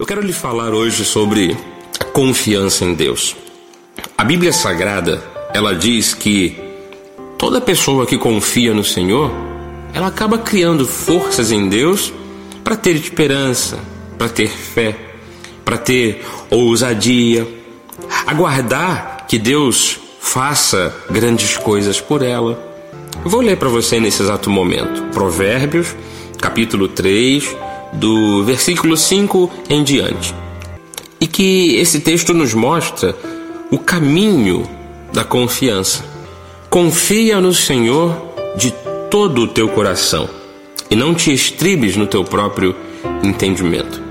Eu quero lhe falar hoje sobre a confiança em Deus. A Bíblia Sagrada, ela diz que toda pessoa que confia no Senhor, ela acaba criando forças em Deus para ter esperança, para ter fé, para ter ousadia, aguardar que Deus faça grandes coisas por ela. Eu vou ler para você nesse exato momento. Provérbios, capítulo 3, do versículo 5 em diante. E que esse texto nos mostra o caminho da confiança. Confia no Senhor de todo o teu coração e não te estribes no teu próprio entendimento.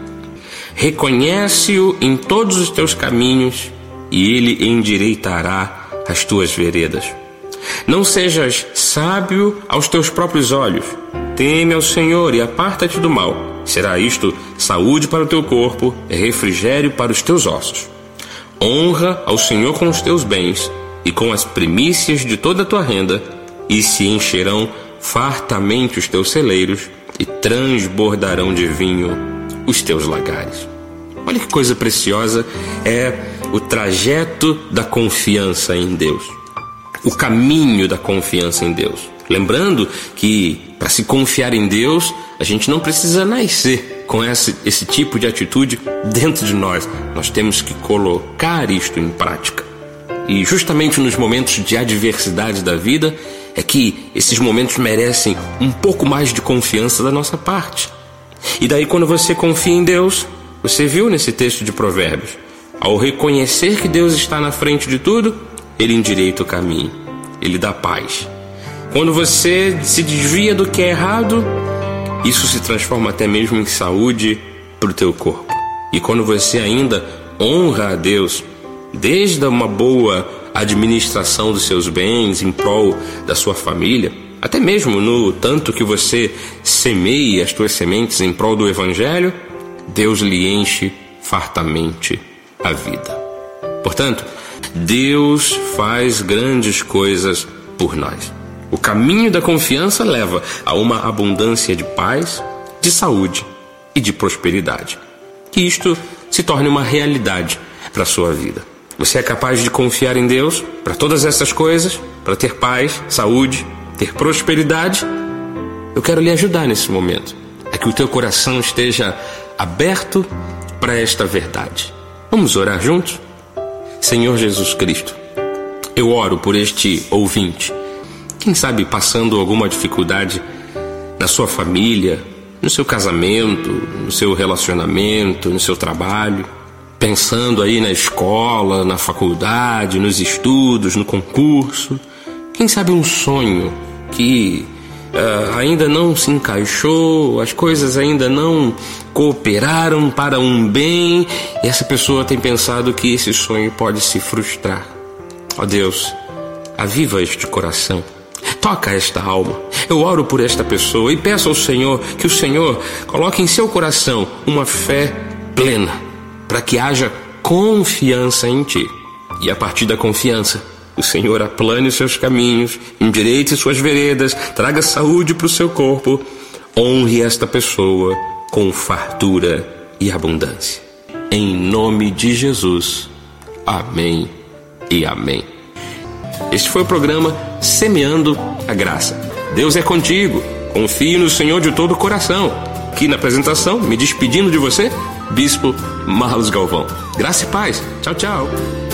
Reconhece-o em todos os teus caminhos e ele endireitará as tuas veredas. Não sejas sábio aos teus próprios olhos. Teme ao Senhor e aparta-te do mal Será isto saúde para o teu corpo, refrigério para os teus ossos. Honra ao Senhor com os teus bens e com as primícias de toda a tua renda, e se encherão fartamente os teus celeiros e transbordarão de vinho os teus lagares. Olha que coisa preciosa é o trajeto da confiança em Deus, o caminho da confiança em Deus. Lembrando que para se confiar em Deus, a gente não precisa nascer com esse, esse tipo de atitude dentro de nós. Nós temos que colocar isto em prática. E justamente nos momentos de adversidade da vida é que esses momentos merecem um pouco mais de confiança da nossa parte. E daí, quando você confia em Deus, você viu nesse texto de Provérbios, ao reconhecer que Deus está na frente de tudo, Ele endireita o caminho, Ele dá paz. Quando você se desvia do que é errado, isso se transforma até mesmo em saúde para o teu corpo. E quando você ainda honra a Deus, desde uma boa administração dos seus bens em prol da sua família, até mesmo no tanto que você semeia as tuas sementes em prol do Evangelho, Deus lhe enche fartamente a vida. Portanto, Deus faz grandes coisas por nós. O caminho da confiança leva a uma abundância de paz, de saúde e de prosperidade. Que isto se torne uma realidade para a sua vida. Você é capaz de confiar em Deus para todas essas coisas, para ter paz, saúde, ter prosperidade? Eu quero lhe ajudar nesse momento. É que o teu coração esteja aberto para esta verdade. Vamos orar juntos? Senhor Jesus Cristo, eu oro por este ouvinte quem sabe passando alguma dificuldade na sua família, no seu casamento, no seu relacionamento, no seu trabalho, pensando aí na escola, na faculdade, nos estudos, no concurso. Quem sabe um sonho que uh, ainda não se encaixou, as coisas ainda não cooperaram para um bem e essa pessoa tem pensado que esse sonho pode se frustrar. Ó oh Deus, aviva este coração Toca esta alma. Eu oro por esta pessoa e peço ao Senhor que o Senhor coloque em seu coração uma fé plena, para que haja confiança em Ti. E a partir da confiança, o Senhor aplane os seus caminhos, endireite suas veredas, traga saúde para o seu corpo, honre esta pessoa com fartura e abundância. Em nome de Jesus. Amém e amém. Este foi o programa Semeando a Graça. Deus é contigo. Confie no Senhor de todo o coração. Aqui na apresentação, me despedindo de você, Bispo Marlos Galvão. Graça e paz. Tchau, tchau.